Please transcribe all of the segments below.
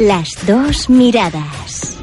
Las dos miradas.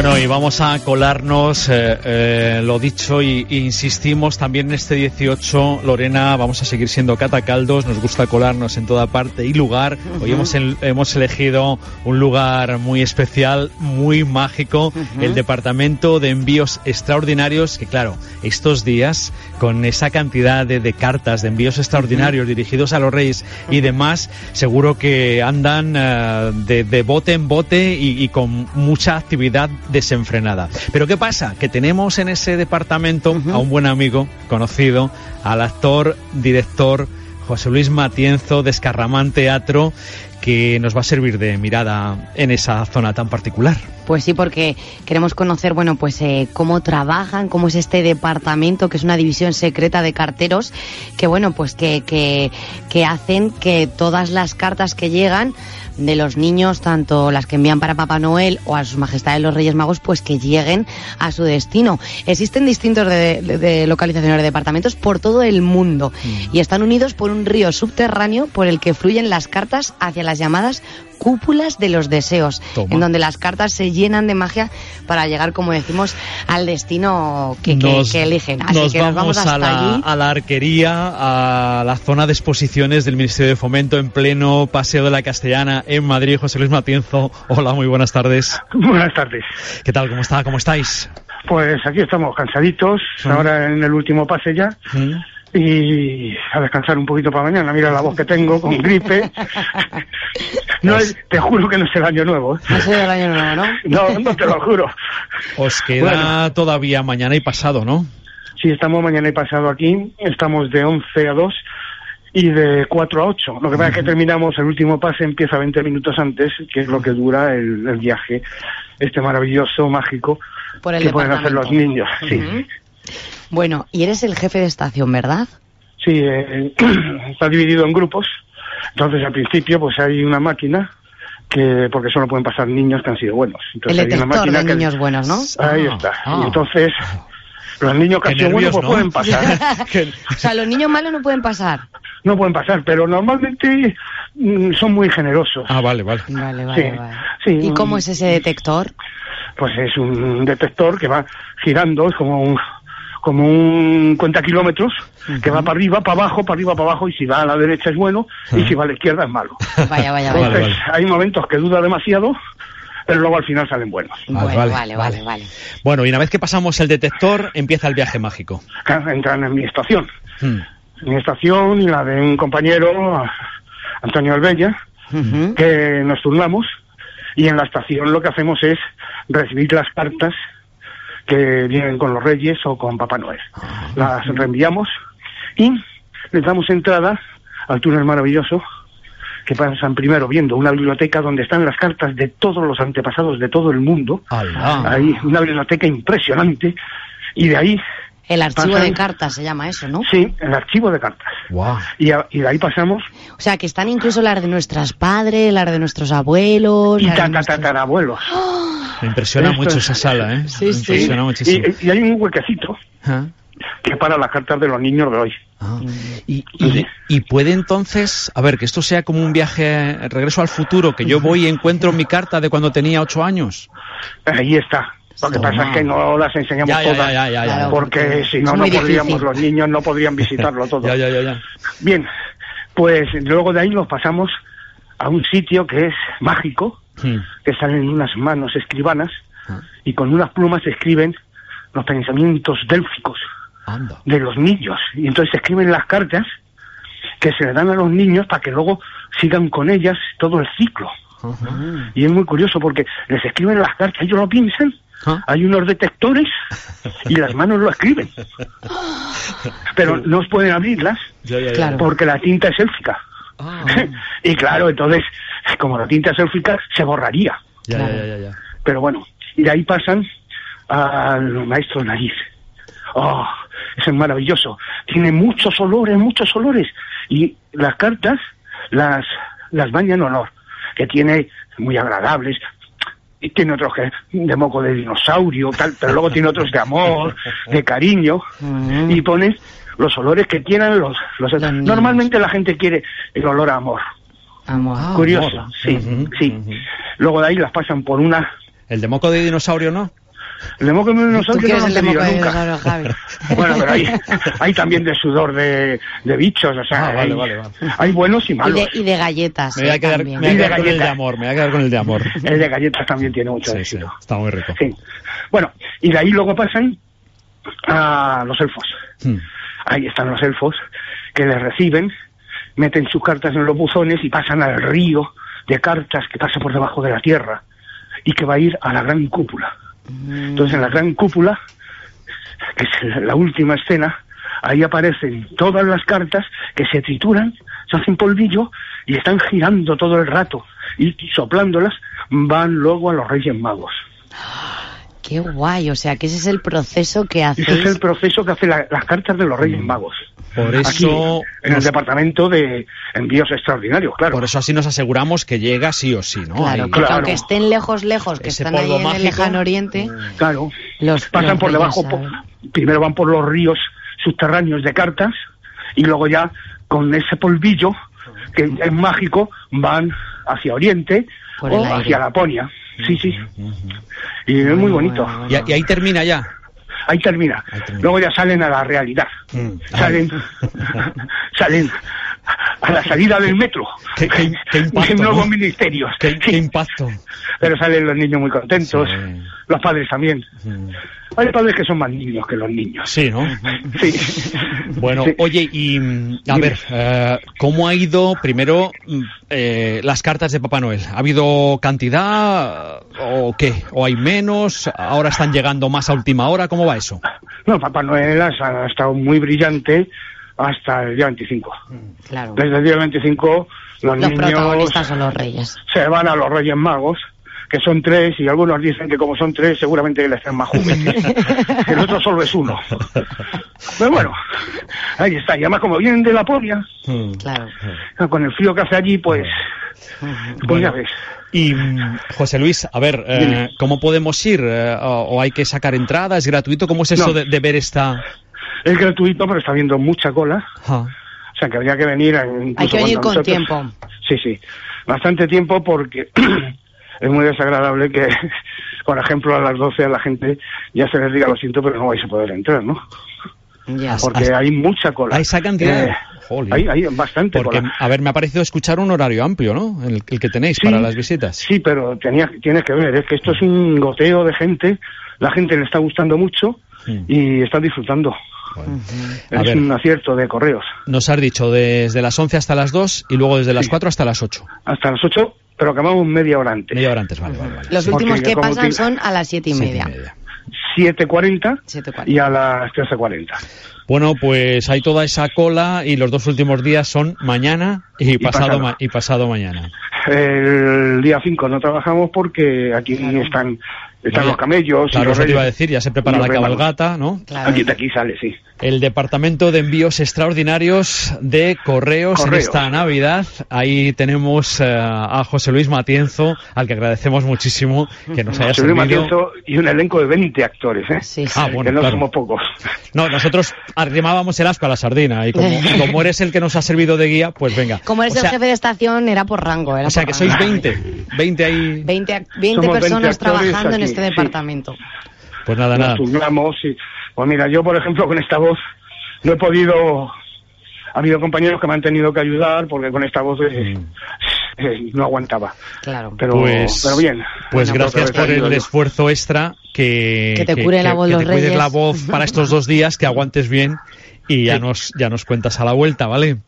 Bueno, y vamos a colarnos, eh, eh, lo dicho, y, y insistimos también en este 18, Lorena, vamos a seguir siendo catacaldos, nos gusta colarnos en toda parte y lugar. Hoy hemos, el- hemos elegido un lugar muy especial, muy mágico, el Departamento de Envíos Extraordinarios, que claro, estos días, con esa cantidad de, de cartas de envíos extraordinarios dirigidos a los reyes y demás, seguro que andan eh, de, de bote en bote y, y con mucha actividad desenfrenada. Pero ¿qué pasa? Que tenemos en ese departamento a un buen amigo, conocido, al actor, director José Luis Matienzo de Escarramán Teatro, que nos va a servir de mirada en esa zona tan particular. Pues sí, porque queremos conocer, bueno, pues eh, cómo trabajan, cómo es este departamento, que es una división secreta de carteros, que bueno, pues que, que, que hacen que todas las cartas que llegan de los niños, tanto las que envían para Papá Noel o a sus majestades los Reyes Magos, pues que lleguen a su destino. Existen distintos de, de- de localizaciones de departamentos por todo el mundo y están unidos por un río subterráneo por el que fluyen las cartas hacia las llamadas cúpulas de los deseos, Toma. en donde las cartas se llenan de magia para llegar, como decimos, al destino que, que- Nos- que eligen. Así nos que nos vamos hasta a, la, allí. a la arquería, a la zona de exposiciones del Ministerio de Fomento en pleno Paseo de la Castellana en Madrid. José Luis Matienzo, hola, muy buenas tardes. Buenas tardes. ¿Qué tal? ¿Cómo está? ¿Cómo estáis? Pues aquí estamos cansaditos, Sí. ahora en el último pase ya, y a descansar un poquito para mañana. Mira la voz que tengo, con gripe. No, es- te juro que no es el año nuevo. ¿eh? No sido el año nuevo, ¿no? No, no te lo juro. Os queda Bueno. todavía mañana y pasado, ¿no? Sí, estamos mañana y pasado aquí, estamos de 11 a 2 y de 4 a 8. Lo que pasa es que terminamos, el último pase empieza 20 minutos antes, que es lo que dura el, el viaje, este maravilloso, mágico, Por el que pueden hacer los niños. Sí. Bueno, y eres el jefe de estación, ¿verdad? Sí, eh, está dividido en grupos. Entonces, al principio, pues hay una máquina que, porque solo pueden pasar niños que han sido buenos. El Entonces, hay una detector máquina de que- niños buenos, ¿no? Ahí Ah, está. ah. Y entonces, los niños que han sido buenos pues ¿no? pueden pasar. O sea, los niños malos no pueden pasar. no pueden pasar, pero normalmente mm, son muy generosos. Ah, vale, vale. Vale, vale, Sí, vale. sí, ¿Y un- cómo es ese detector? Pues es un detector que va girando, es como un como un cuenta kilómetros que va para arriba, para abajo, para arriba, para abajo y si va a la derecha es bueno y si va a la izquierda es malo. Vaya, vaya, Vale. Entonces hay momentos que duda demasiado, pero luego al final salen buenos. Vale, Bueno, vale, vale, vale. vale, vale. Bueno, y una vez que pasamos el detector, empieza el viaje mágico. Entran en mi estación. Hmm. Mi estación y la de un compañero, Antonio Albella, que nos turnamos y en la estación lo que hacemos es recibir las cartas que vienen con los Reyes o con Papá Noel. Las reenviamos y les damos entrada al túnel maravilloso que pasan primero viendo una biblioteca donde están las cartas de todos los antepasados de todo el mundo. ¡Hala! Ahí, una biblioteca impresionante. Y de ahí, El archivo Pasan- de cartas se llama eso, ¿no? sí, el archivo de cartas. ¡Guau! Y, a- y de ahí pasamos O sea, que están incluso las de nuestras padres, las de nuestros abuelos. y de nuestros- tatarabuelos. Me impresiona Esto mucho es- esa sala, ¿eh? Sí, Me sí. impresiona muchísimo. Y, y hay un huequecito Ah, que para las cartas de los niños de hoy. ah. Y, y- y puede entonces, a ver, que esto sea como un viaje, regreso al futuro, que yo voy y encuentro mi carta de cuando tenía ocho años. Ahí está. Lo que pasa es que no las enseñamos Ya, todas. ya, ya, ya, Claro. Porque si no, no podríamos, los niños no podrían visitarlo todo. Ya, ya, ya, ya. Bien, pues luego de ahí nos pasamos a un sitio que es mágico, Que salen unas manos escribanas Ah. y con unas plumas escriben los pensamientos délficos Anda. de los niños. Y entonces se escriben las cartas que se le dan a los niños para que luego sigan con ellas todo el ciclo. Y es muy curioso porque les escriben las cartas, ellos lo piensan, Ah. hay unos detectores y las manos lo escriben. Pero no os pueden abrirlas Ya, ya, ya. Claro. porque la tinta es élfica. Ah. y claro, entonces, como la tinta es élfica, se borraría. Ya, Claro. ya, ya, ya. Pero bueno, y de ahí pasan al maestro nariz. Oh, eso es maravilloso. Tiene muchos olores, muchos olores. Y las cartas las, las baña en olor, que tiene muy agradables. Y tiene otros que de moco de dinosaurio, tal, pero luego tiene otros de amor, de cariño. Mm. Y pone los olores que quieran los, los... Normalmente la gente quiere el olor a amor. Amor. Ah, Curioso, amor. sí, sí. Luego de ahí las pasan por una... El de moco de dinosaurio, ¿no? El de moco de ¿Tú dinosaurio no lo moco tenido nunca. Javi? Bueno, pero hay, hay también de sudor de, de bichos, o sea, Ah, vale, hay, vale, vale. hay buenos y Y malos. de, y de galletas. Me voy a eh, quedar, también. me voy a Y de quedar con el de amor, me voy a quedar con el de amor. El de galletas también tiene mucho Sí, sí, está muy rico. Sí. Bueno, y de ahí luego pasan a los elfos. Hmm. Ahí están los elfos que les reciben, meten sus cartas en los buzones y pasan al río de cartas que pasa por debajo de la tierra y que va a ir a la gran cúpula. Entonces en la gran cúpula, que es la última escena, ahí aparecen todas las cartas que se trituran, se hacen polvillo y están girando todo el rato y soplándolas van luego a los Reyes Magos. Qué guay, o sea, que ese es el proceso que Ese es el proceso que hace la- las cartas de los Reyes Magos. Por Aquí, eso, en el nos- departamento de envíos extraordinarios, claro. por eso así nos aseguramos que llega sí o sí, ¿no? Claro, Ahí- Claro. aunque estén lejos, lejos, que Ese están ahí polvo en el mágico. lejano oriente, Claro. los Pasan los por debajo, saben. po- primero van por los ríos subterráneos de cartas y luego ya con ese polvillo que es mágico van hacia Oriente Por el o hacia Laponia. Sí, sí. Y es muy bonito. Y, y ahí termina ya. Ahí termina. Ahí termina. Luego ya salen a la realidad. Mm. Salen, salen a la salida del metro. Qué- qué- qué impacto, de nuevos ¿no? ministerios. Qué, Sí. impacto. Pero salen los niños muy contentos, Sí. los padres también. Mm. Hay padres que son más niños que los niños. Sí, ¿no? Sí. Bueno, Sí. oye, y a Dime. ver, eh, ¿cómo ha ido primero mm, eh, las cartas de Papá Noel? ¿Ha habido cantidad o qué? ¿O hay menos? ¿Ahora están llegando más a última hora? ¿Cómo va eso? No, Papá Noel ha, ha estado muy brillante hasta el día 25. Claro. Desde el día 25 los, Los niños protagonistas son los reyes. se van a los Reyes Magos, que son tres, y algunos dicen que como son tres, seguramente les traen más juguetes. el otro solo es uno. Pero bueno, ahí está. Y además, como vienen de la Polia, Claro. con el frío que hace allí, pues, pues ya ves. Y mm, José Luis, a ver, eh. ¿cómo podemos ir? Eh, o, hay que sacar entrada? ¿Es gratuito? ¿Cómo es eso No. de, de ver esta...? Es gratuito, pero está habiendo mucha cola. Ah, O sea, que habría que venir. Hay que venir con tiempo. Sí, sí. Bastante tiempo porque es muy desagradable que, por ejemplo, a las 12 a la gente ya se les diga lo siento, pero no vais a poder entrar, ¿no? Ya. Porque hay mucha cola. ¿Hay esa cantidad? Eh, hay, hay bastante Porque, cola. a ver, me ha parecido escuchar un horario amplio, ¿no? El, el que tenéis Sí, para las visitas. Sí, pero tenía, tienes que ver, es que esto es un goteo de gente, la gente le está gustando mucho Mm. y está disfrutando. A Es ver. un acierto de correos. Nos has dicho desde las 11 hasta las 2 y luego desde las Sí. 4 hasta las 8. Hasta las 8, pero acabamos media hora antes. Media hora antes, vale, vale. vale. Los Porque últimos que como pasan te- son a las siete y Siete media. 7.40 7:40. y a las 13.40. Bueno, pues hay toda esa cola y los dos últimos días son mañana y, pasado, pasado. ma- y pasado mañana. El día 5 no trabajamos porque aquí están, están Vaya. los camellos Claro, y los eso te iba a decir, ya se prepara la cabalgata, ¿no? Claro. Aquí de aquí sale, sí. El departamento de envíos extraordinarios de correos, en Correos. esta Navidad. Ahí tenemos eh, a José Luis Matienzo, al que agradecemos muchísimo que nos haya José Luis servido. Matienzo y un elenco de 20 actores, ¿eh? Sí, sí. Ah, bueno, que no claro. somos pocos. No, nosotros arrimábamos el asco a la sardina y como, como eres el que nos ha servido de guía, pues venga. Como eres O sea- el jefe de estación, era por rango. Era O sea por que sois rango. 20, 20 ahí. 20, ac- 20 Somos 20 personas trabajando en este sí. departamento. Pues nada, Nos nada. turnamos y... Pues mira, yo por ejemplo con esta voz no he podido... Ha habido compañeros que me han tenido que ayudar porque con esta voz eh, eh, no aguantaba. Claro. Pero, Mm. Pues- pero bien. Pues Bueno, gracias otra por vez el yo. esfuerzo extra que, Que te cure la voz que los te cuides reyes. la voz para estos dos días, que aguantes bien y ya nos ya nos cuentas a la vuelta, ¿vale?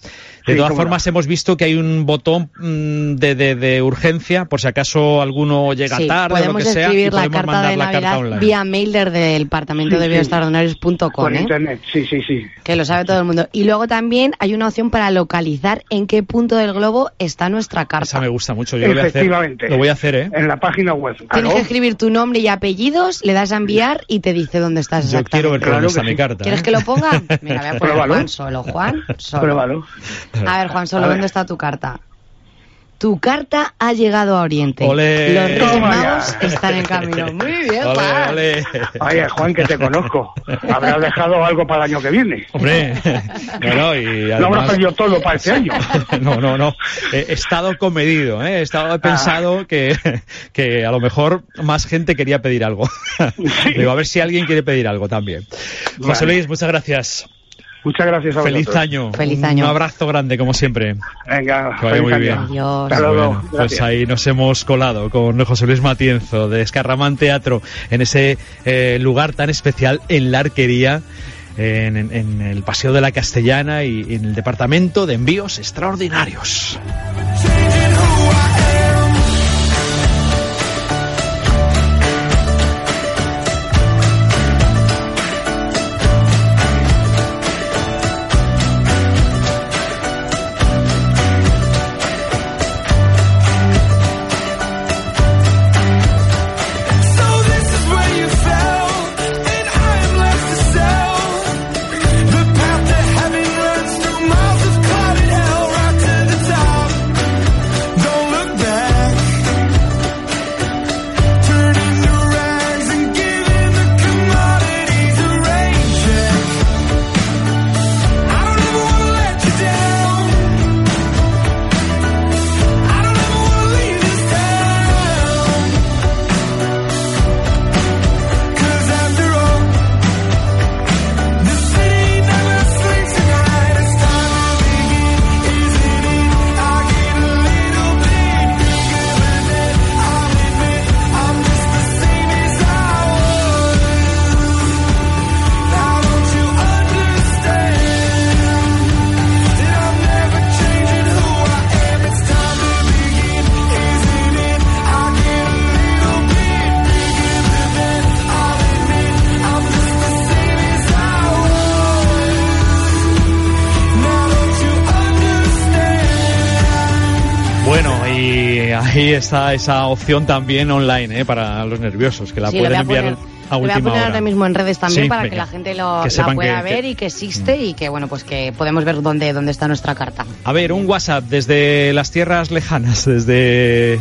De Sí, todas no. formas hemos visto que hay un botón mm, de, de, de urgencia por si acaso alguno llega Sí, tarde o lo podemos que sea y escribir la podemos carta mandar de la carta Navidad online. vía mail desde el departamento Sí, de sí. bioextraordinarios.com, Por ¿eh? internet, sí, sí, sí. que lo sabe todo el mundo. Y luego también hay una opción para localizar en qué punto del globo está nuestra carta. Esa me gusta mucho. Yo lo voy a hacer. Efectivamente. Lo voy a hacer, ¿eh? En la página web. Tienes que escribir tu nombre y apellidos, le das a enviar y te dice dónde estás Yo exactamente. quiero ver Claro dónde está mi carta. ¿Quieres ¿eh? que lo ponga? Mira, voy a poner. Juan solo. Juan solo. Pruébalo. A ver, Juan solo. ¿dónde está tu carta? Tu carta ha llegado a Oriente. Olé. Los Reyes. Magos están en camino. Muy bien, Ole, Juan. ole. Oye, Juan, que te conozco. Habrás dejado algo para el año que viene. Hombre, no, no, y No habrás además... perdido todo para este año. No, no, no. He estado comedido, ¿eh? he estado he pensado que, que a lo mejor más gente quería pedir algo. Digo, a ver si alguien quiere pedir algo también. José Vale. Luis, muchas gracias. Muchas gracias a Feliz vosotros. año. Feliz año. Un abrazo grande, como siempre. Venga, Que vaya feliz muy año. bien. Adiós. Hasta luego. Bueno, pues ahí nos hemos colado con José Luis Matienzo de Escarramán Teatro en ese eh, lugar tan especial en la arquería. En, en- en el Paseo de la Castellana y en el Departamento de Envíos Extraordinarios. Ahí está esa opción también online ¿eh? para los nerviosos, que la Sí, pueden a enviar poner, a lo voy a última poner hora. ahora mismo en redes también Sí, para venga. que la gente lo, Que la pueda que- ver que- y que existe y que bueno pues que podemos ver dónde, dónde está nuestra carta. A ver, un WhatsApp desde las tierras lejanas, desde